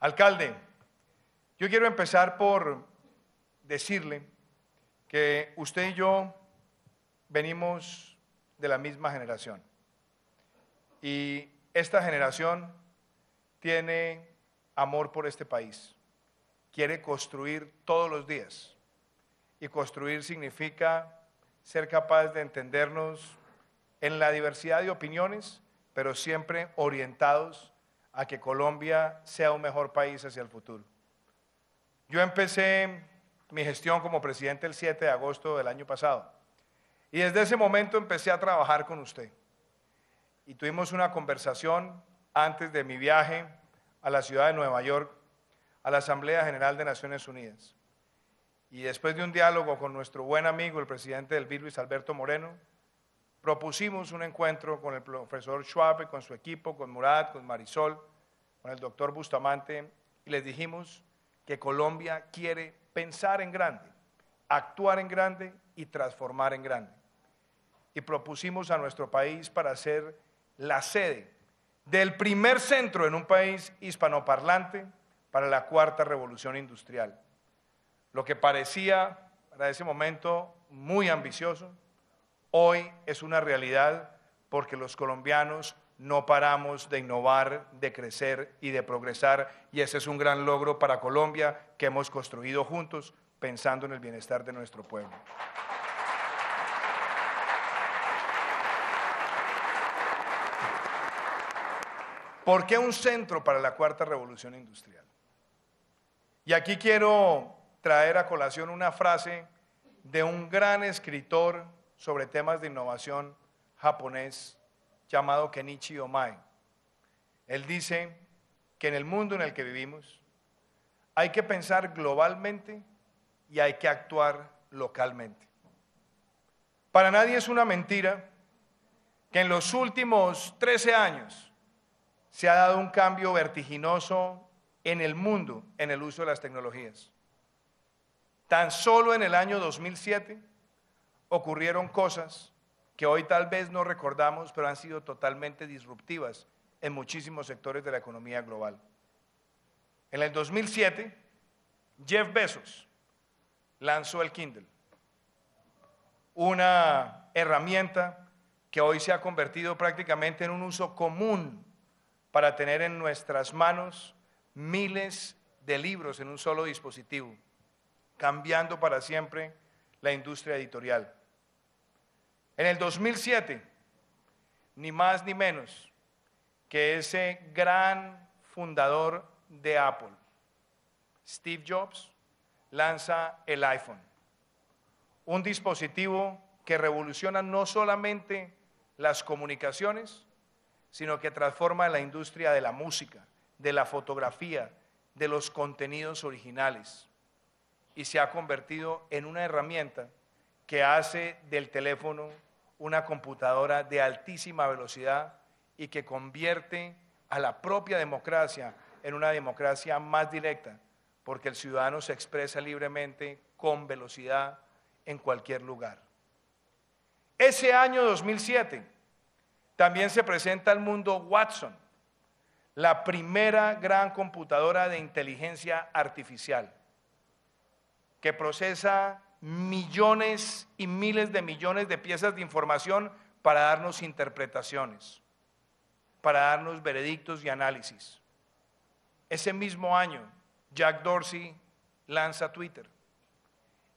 Alcalde, yo quiero empezar por decirle que usted y yo venimos de la misma generación. Y esta generación tiene amor por este país. Quiere construir todos los días. Y construir significa ser capaz de entendernos en la diversidad de opiniones, pero siempre orientados a que Colombia sea un mejor país hacia el futuro. Yo empecé mi gestión como presidente el 7 de agosto del año pasado y desde ese momento empecé a trabajar con usted. Y tuvimos una conversación antes de mi viaje a la ciudad de Nueva York, a la Asamblea General de Naciones Unidas. Y después de un diálogo con nuestro buen amigo, el presidente del BID, Luis Alberto Moreno, propusimos un encuentro con el profesor Schwab, con su equipo, con Murad, con Marisol, con el doctor Bustamante, y les dijimos que Colombia quiere pensar en grande, actuar en grande y transformar en grande. Y propusimos a nuestro país para ser la sede del primer centro en un país hispanoparlante para la cuarta revolución industrial. Lo que parecía para ese momento muy ambicioso, hoy es una realidad porque los colombianos no paramos de innovar, de crecer y de progresar y ese es un gran logro para Colombia que hemos construido juntos pensando en el bienestar de nuestro pueblo. ¿Por qué un centro para la cuarta revolución industrial? Y aquí quiero traer a colación una frase de un gran escritor sobre temas de innovación japonés llamado Kenichi Omae. Él dice que en el mundo en el que vivimos hay que pensar globalmente y hay que actuar localmente. Para nadie es una mentira que en los últimos 13 años se ha dado un cambio vertiginoso en el mundo en el uso de las tecnologías. Tan solo en el año 2007 ocurrieron cosas que hoy tal vez no recordamos, pero han sido totalmente disruptivas en muchísimos sectores de la economía global. En el 2007, Jeff Bezos lanzó el Kindle, una herramienta que hoy se ha convertido prácticamente en un uso común para tener en nuestras manos miles de libros en un solo dispositivo, cambiando para siempre la industria editorial. En el 2007, ni más ni menos que ese gran fundador de Apple, Steve Jobs, lanza el iPhone, un dispositivo que revoluciona no solamente las comunicaciones, sino que transforma la industria de la música, de la fotografía, de los contenidos originales y se ha convertido en una herramienta que hace del teléfono una computadora de altísima velocidad y que convierte a la propia democracia en una democracia más directa, porque el ciudadano se expresa libremente con velocidad en cualquier lugar. Ese año 2007 también se presenta al mundo Watson, la primera gran computadora de inteligencia artificial, que procesa millones y miles de millones de piezas de información para darnos interpretaciones, para darnos veredictos y análisis. Ese mismo año, Jack Dorsey lanza Twitter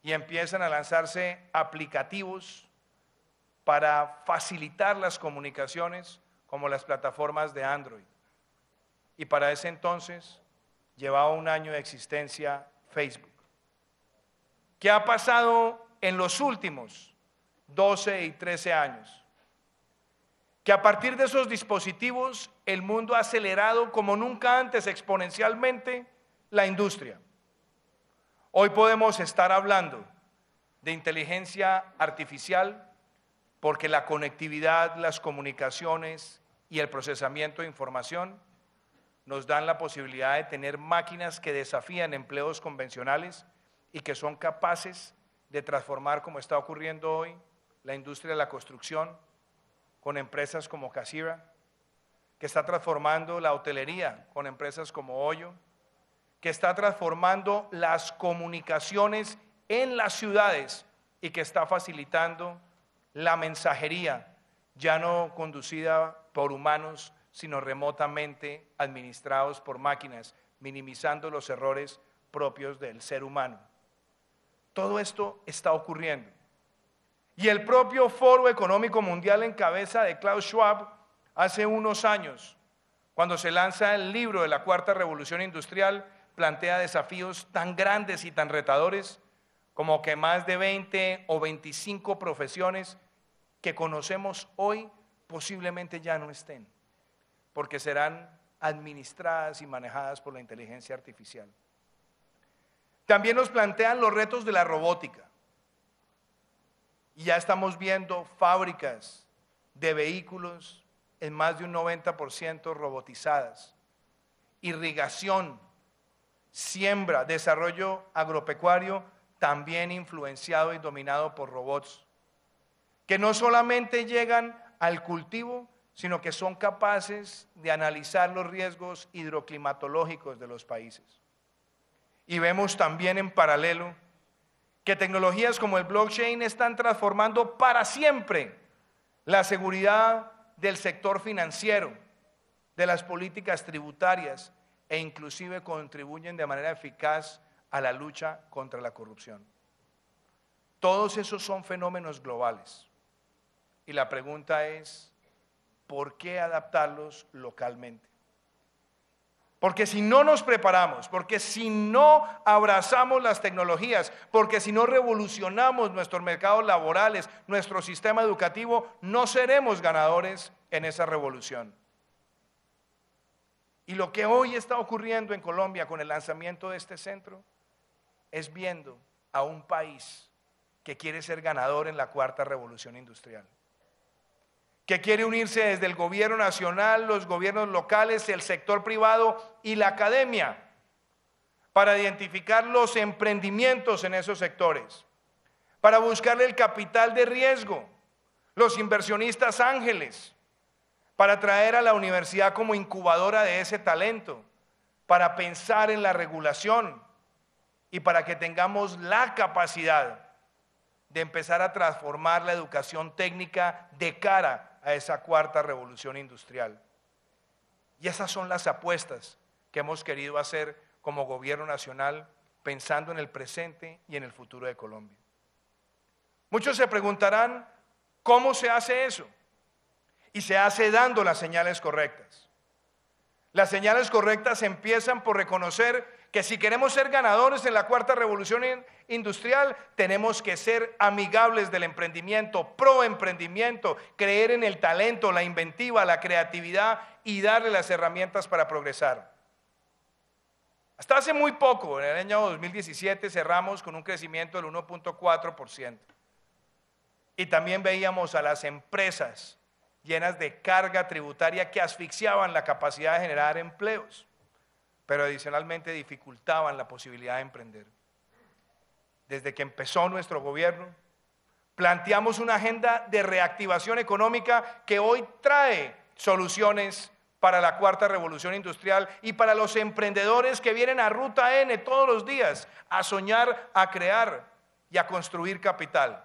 y empiezan a lanzarse aplicativos para facilitar las comunicaciones como las plataformas de Android. Y para ese entonces llevaba un año de existencia Facebook. ¿Qué ha pasado en los últimos 12 y 13 años? Que a partir de esos dispositivos el mundo ha acelerado como nunca antes exponencialmente la industria. Hoy podemos estar hablando de inteligencia artificial porque la conectividad, las comunicaciones y el procesamiento de información nos dan la posibilidad de tener máquinas que desafían empleos convencionales y que son capaces de transformar, como está ocurriendo hoy, la industria de la construcción con empresas como Casira, que está transformando la hotelería con empresas como Hoyo, que está transformando las comunicaciones en las ciudades y que está facilitando la mensajería, ya no conducida por humanos, sino remotamente administrados por máquinas, minimizando los errores propios del ser humano. Todo esto está ocurriendo. Y el propio Foro Económico Mundial en cabeza de Klaus Schwab hace unos años, cuando se lanza el libro de la Cuarta Revolución Industrial, plantea desafíos tan grandes y tan retadores como que más de 20 o 25 profesiones que conocemos hoy posiblemente ya no estén, porque serán administradas y manejadas por la inteligencia artificial. También nos plantean los retos de la robótica. Y ya estamos viendo fábricas de vehículos en más de un 90% robotizadas. Irrigación, siembra, desarrollo agropecuario también influenciado y dominado por robots, que no solamente llegan al cultivo, sino que son capaces de analizar los riesgos hidroclimatológicos de los países. Y vemos también en paralelo que tecnologías como el blockchain están transformando para siempre la seguridad del sector financiero, de las políticas tributarias e inclusive contribuyen de manera eficaz a la lucha contra la corrupción. Todos esos son fenómenos globales. Y la pregunta es, ¿por qué adaptarlos localmente? Porque si no nos preparamos, porque si no abrazamos las tecnologías, porque si no revolucionamos nuestros mercados laborales, nuestro sistema educativo, no seremos ganadores en esa revolución. Y lo que hoy está ocurriendo en Colombia con el lanzamiento de este centro es viendo a un país que quiere ser ganador en la cuarta revolución industrial que quiere unirse desde el gobierno nacional, los gobiernos locales, el sector privado y la academia para identificar los emprendimientos en esos sectores, para buscarle el capital de riesgo, los inversionistas ángeles, para traer a la universidad como incubadora de ese talento, para pensar en la regulación y para que tengamos la capacidad de empezar a transformar la educación técnica de cara a esa cuarta revolución industrial. Y esas son las apuestas que hemos querido hacer como gobierno nacional pensando en el presente y en el futuro de Colombia. Muchos se preguntarán, ¿cómo se hace eso? Y se hace dando las señales correctas. Las señales correctas empiezan por reconocer que si queremos ser ganadores en la cuarta revolución industrial, tenemos que ser amigables del emprendimiento, pro emprendimiento, creer en el talento, la inventiva, la creatividad y darle las herramientas para progresar. Hasta hace muy poco, en el año 2017, cerramos con un crecimiento del 1.4%. Y también veíamos a las empresas llenas de carga tributaria que asfixiaban la capacidad de generar empleos pero adicionalmente dificultaban la posibilidad de emprender. Desde que empezó nuestro gobierno, planteamos una agenda de reactivación económica que hoy trae soluciones para la cuarta revolución industrial y para los emprendedores que vienen a Ruta N todos los días a soñar, a crear y a construir capital.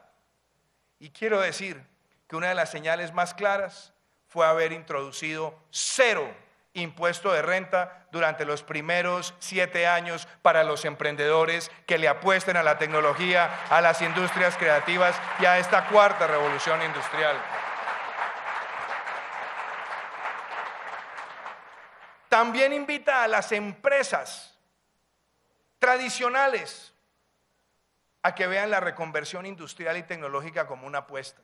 Y quiero decir que una de las señales más claras fue haber introducido cero impuesto de renta durante los primeros siete años para los emprendedores que le apuesten a la tecnología, a las industrias creativas y a esta cuarta revolución industrial. También invita a las empresas tradicionales a que vean la reconversión industrial y tecnológica como una apuesta,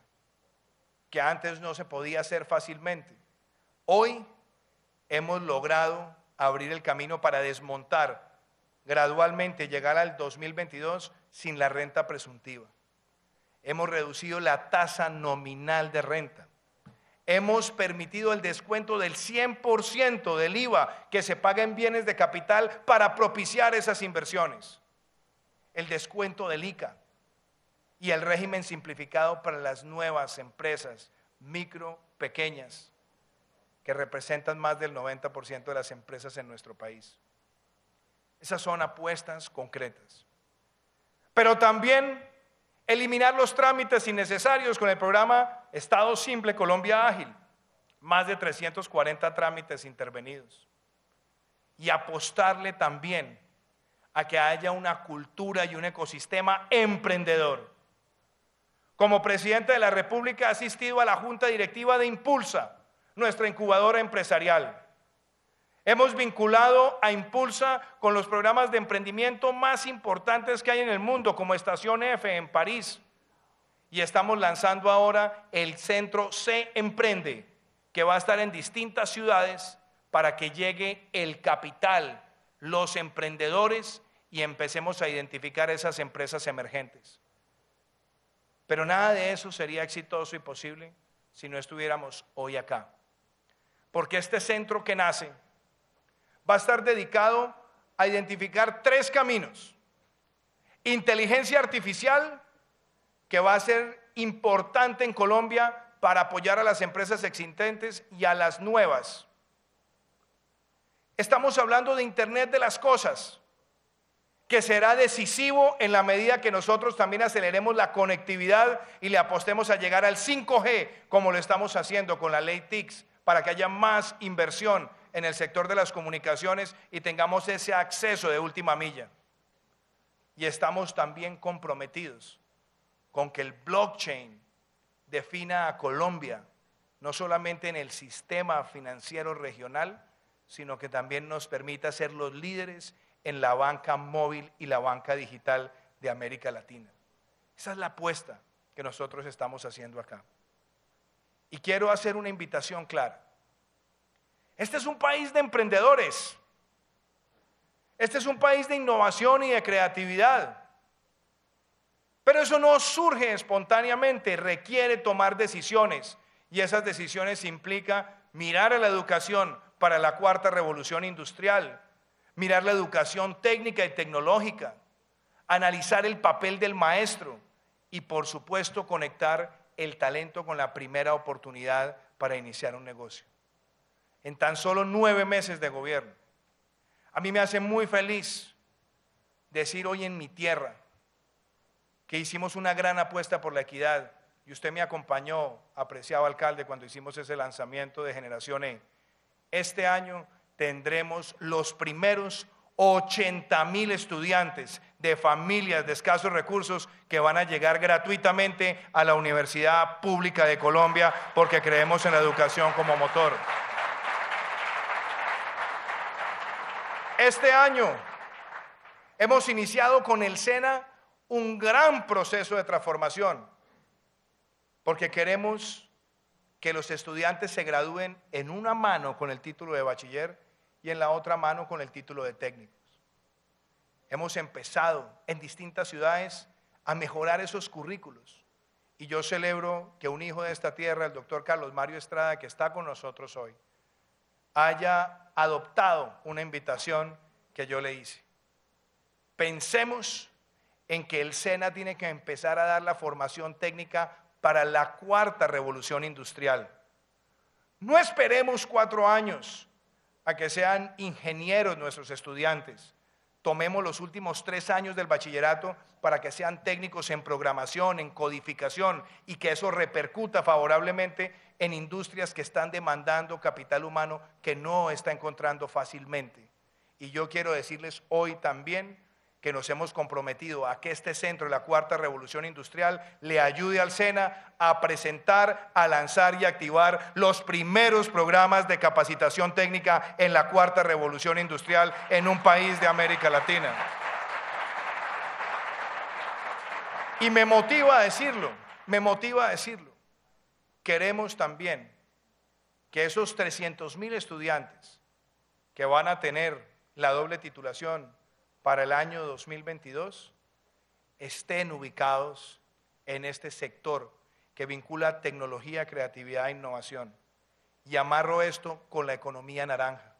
que antes no se podía hacer fácilmente. Hoy hemos logrado abrir el camino para desmontar gradualmente, llegar al 2022 sin la renta presuntiva. Hemos reducido la tasa nominal de renta. Hemos permitido el descuento del 100% del IVA que se paga en bienes de capital para propiciar esas inversiones. El descuento del ICA y el régimen simplificado para las nuevas empresas, micro, pequeñas que representan más del 90% de las empresas en nuestro país. Esas son apuestas concretas. Pero también eliminar los trámites innecesarios con el programa Estado Simple Colombia Ágil. Más de 340 trámites intervenidos. Y apostarle también a que haya una cultura y un ecosistema emprendedor. Como presidente de la República he asistido a la Junta Directiva de Impulsa, nuestra incubadora empresarial. Hemos vinculado a Impulsa con los programas de emprendimiento más importantes que hay en el mundo, como Estación F en París. Y estamos lanzando ahora el centro C Emprende, que va a estar en distintas ciudades para que llegue el capital, los emprendedores y empecemos a identificar esas empresas emergentes. Pero nada de eso sería exitoso y posible si no estuviéramos hoy acá. Porque este centro que nace va a estar dedicado a identificar tres caminos. Inteligencia artificial, que va a ser importante en Colombia para apoyar a las empresas existentes y a las nuevas. Estamos hablando de Internet de las Cosas, que será decisivo en la medida que nosotros también aceleremos la conectividad y le apostemos a llegar al 5G, como lo estamos haciendo con la ley TICS, para que haya más inversión en el sector de las comunicaciones y tengamos ese acceso de última milla. Y estamos también comprometidos con que el blockchain defina a Colombia no solamente en el sistema financiero regional, sino que también nos permita ser los líderes en la banca móvil y la banca digital de América Latina. Esa es la apuesta que nosotros estamos haciendo acá. Y quiero hacer una invitación clara. Este es un país de emprendedores. Este es un país de innovación y de creatividad. Pero eso no surge espontáneamente, requiere tomar decisiones. Y esas decisiones implica mirar a la educación para la cuarta revolución industrial, mirar la educación técnica y tecnológica, analizar el papel del maestro y por supuesto conectar el talento con la primera oportunidad para iniciar un negocio en tan solo nueve meses de gobierno. A mí me hace muy feliz decir hoy en mi tierra que hicimos una gran apuesta por la equidad y usted me acompañó, apreciado alcalde, cuando hicimos ese lanzamiento de Generación E. Este año tendremos los primeros 80 mil estudiantes de familias de escasos recursos que van a llegar gratuitamente a la Universidad Pública de Colombia porque creemos en la educación como motor. Este año hemos iniciado con el SENA un gran proceso de transformación, porque queremos que los estudiantes se gradúen en una mano con el título de bachiller y en la otra mano con el título de técnicos. Hemos empezado en distintas ciudades a mejorar esos currículos. Y yo celebro que un hijo de esta tierra, el doctor Carlos Mario Estrada, que está con nosotros hoy, haya adoptado una invitación que yo le hice. Pensemos en que el SENA tiene que empezar a dar la formación técnica para la cuarta revolución industrial. No esperemos cuatro años a que sean ingenieros nuestros estudiantes. Tomemos los últimos tres años del bachillerato para que sean técnicos en programación, en codificación y que eso repercuta favorablemente en industrias que están demandando capital humano que no está encontrando fácilmente. Y yo quiero decirles hoy también que nos hemos comprometido a que este centro de la cuarta revolución industrial le ayude al SENA a presentar, a lanzar y activar los primeros programas de capacitación técnica en la cuarta revolución industrial en un país de América Latina. Y me motiva a decirlo, me motiva a decirlo queremos también que esos 300 mil estudiantes que van a tener la doble titulación para el año 2022 estén ubicados en este sector que vincula tecnología, creatividad e innovación. Y amarro esto con la economía naranja,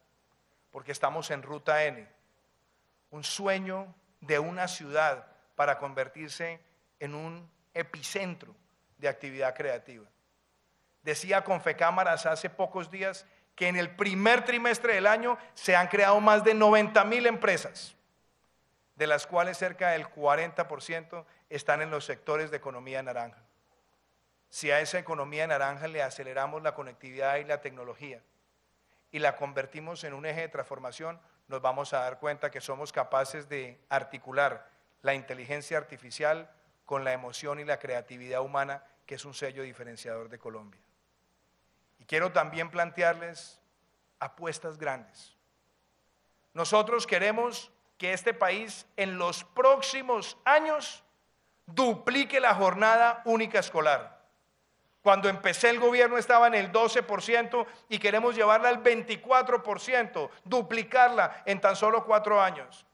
porque estamos en Ruta N, un sueño de una ciudad para convertirse en un epicentro de actividad creativa. Decía Confecámaras hace pocos días que en el primer trimestre del año se han creado más de 90 mil empresas. De las cuales cerca del 40% están en los sectores de economía naranja. Si a esa economía naranja le aceleramos la conectividad y la tecnología y la convertimos en un eje de transformación, nos vamos a dar cuenta que somos capaces de articular la inteligencia artificial con la emoción y la creatividad humana, que es un sello diferenciador de Colombia. Y quiero también plantearles apuestas grandes. Nosotros queremos que este país en los próximos años duplique la jornada única escolar. Cuando empecé el gobierno estaba en el 12% y queremos llevarla al 24%, duplicarla en tan solo cuatro años.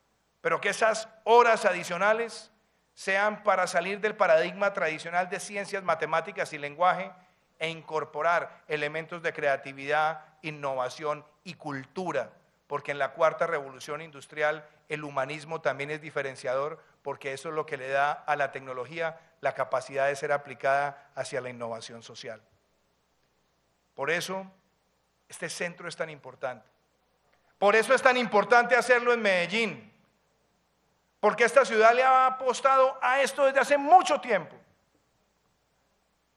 Pero que esas horas adicionales sean para salir del paradigma tradicional de ciencias, matemáticas y lenguaje e incorporar elementos de creatividad, innovación y cultura, porque en la cuarta revolución industrial el humanismo también es diferenciador, porque eso es lo que le da a la tecnología la capacidad de ser aplicada hacia la innovación social. Por eso, este centro es tan importante. Por eso es tan importante hacerlo en Medellín, porque esta ciudad le ha apostado a esto desde hace mucho tiempo.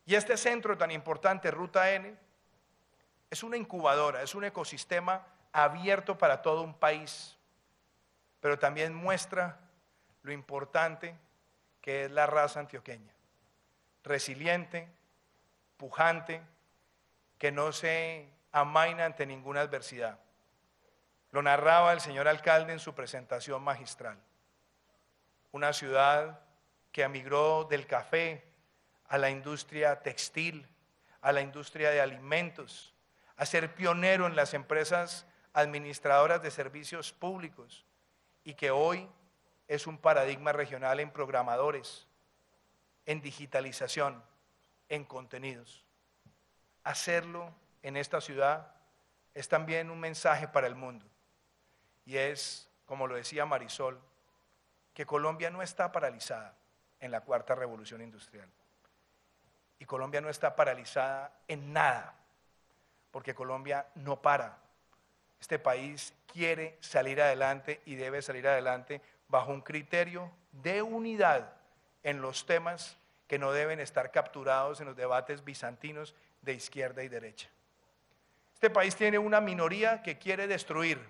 Y este centro tan importante, Ruta N, es una incubadora, es un ecosistema abierto para todo un país, pero también muestra lo importante que es la raza antioqueña, resiliente, pujante, que no se amaina ante ninguna adversidad. Lo narraba el señor alcalde en su presentación magistral. Una ciudad que emigró del café a la industria textil, a la industria de alimentos, a ser pionero en las empresas administradoras de servicios públicos y que hoy es un paradigma regional en programadores, en digitalización, en contenidos. Hacerlo en esta ciudad es también un mensaje para el mundo y es, como lo decía Marisol, que Colombia no está paralizada en la cuarta revolución industrial. Y Colombia no está paralizada en nada, porque Colombia no para. Este país quiere salir adelante y debe salir adelante bajo un criterio de unidad en los temas que no deben estar capturados en los debates bizantinos de izquierda y derecha. Este país tiene una minoría que quiere destruir,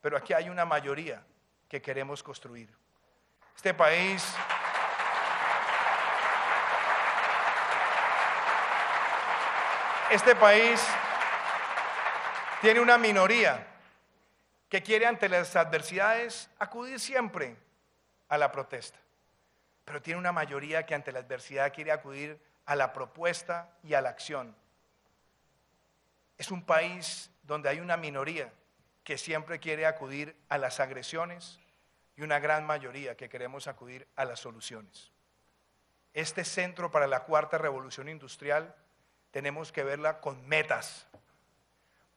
pero aquí hay una mayoría que queremos construir. Este país Este país tiene una minoría que quiere ante las adversidades acudir siempre a la protesta, pero tiene una mayoría que ante la adversidad quiere acudir a la propuesta y a la acción. Es un país donde hay una minoría que siempre quiere acudir a las agresiones y una gran mayoría que queremos acudir a las soluciones. Este centro para la cuarta revolución industrial tenemos que verla con metas.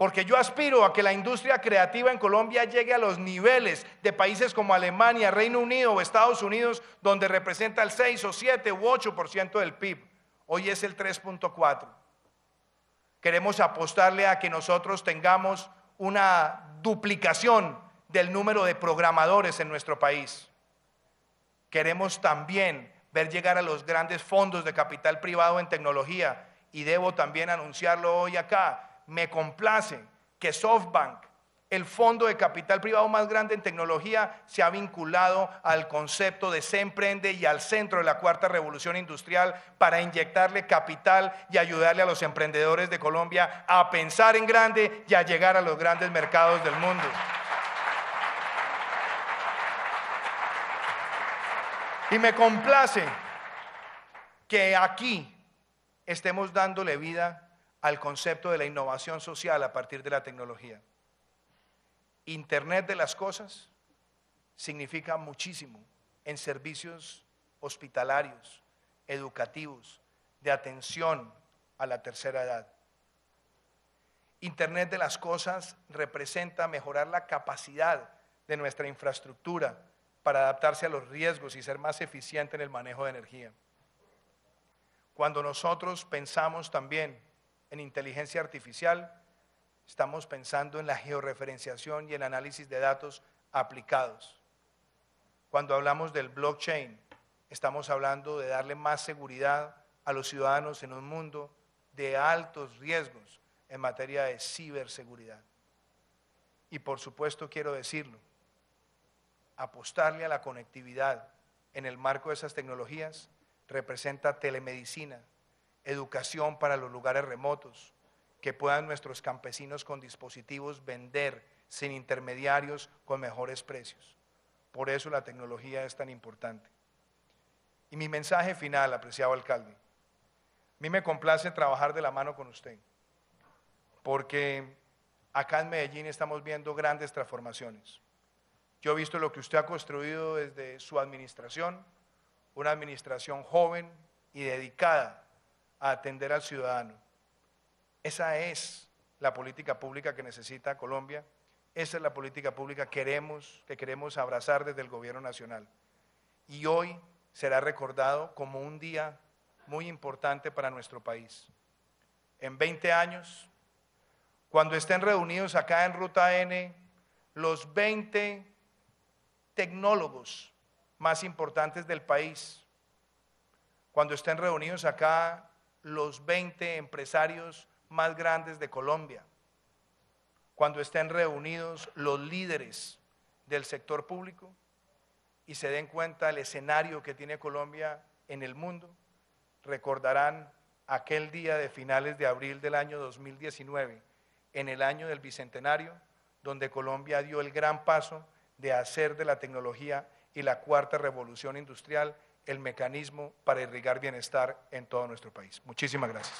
Porque yo aspiro a que la industria creativa en Colombia llegue a los niveles de países como Alemania, Reino Unido o Estados Unidos, donde representa el 6 o 7 u 8% del PIB. Hoy es el 3.4. Queremos apostarle a que nosotros tengamos una duplicación del número de programadores en nuestro país. Queremos también ver llegar a los grandes fondos de capital privado en tecnología y debo también anunciarlo hoy acá, me complace que SoftBank, el fondo de capital privado más grande en tecnología, se ha vinculado al concepto de Se Emprende y al centro de la cuarta revolución industrial para inyectarle capital y ayudarle a los emprendedores de Colombia a pensar en grande y a llegar a los grandes mercados del mundo. Y me complace que aquí estemos dándole vida al concepto de la innovación social a partir de la tecnología. Internet de las cosas significa muchísimo en servicios hospitalarios, educativos, de atención a la tercera edad. Internet de las cosas representa mejorar la capacidad de nuestra infraestructura para adaptarse a los riesgos y ser más eficiente en el manejo de energía. Cuando nosotros pensamos también en inteligencia artificial, estamos pensando en la georreferenciación y el análisis de datos aplicados. Cuando hablamos del blockchain, estamos hablando de darle más seguridad a los ciudadanos en un mundo de altos riesgos en materia de ciberseguridad. Y por supuesto quiero decirlo, apostarle a la conectividad en el marco de esas tecnologías representa telemedicina, educación para los lugares remotos, que puedan nuestros campesinos con dispositivos vender sin intermediarios con mejores precios. Por eso la tecnología es tan importante. Y mi mensaje final, apreciado alcalde, a mí me complace trabajar de la mano con usted, porque acá en Medellín estamos viendo grandes transformaciones. Yo he visto lo que usted ha construido desde su administración, una administración joven y dedicada a atender al ciudadano. Esa es la política pública que necesita Colombia. Esa es la política pública que queremos, que queremos abrazar desde el gobierno nacional. Y hoy será recordado como un día muy importante para nuestro país. En 20 años, cuando estén reunidos acá en Ruta N los 20 tecnólogos más importantes del país, cuando estén reunidos acá los 20 empresarios más grandes de Colombia, cuando estén reunidos los líderes del sector público y se den cuenta del escenario que tiene Colombia en el mundo, recordarán aquel día de finales de abril del año 2019, en el año del Bicentenario, donde Colombia dio el gran paso de hacer de la tecnología y la cuarta revolución industrial el mecanismo para irrigar bienestar en todo nuestro país. Muchísimas gracias.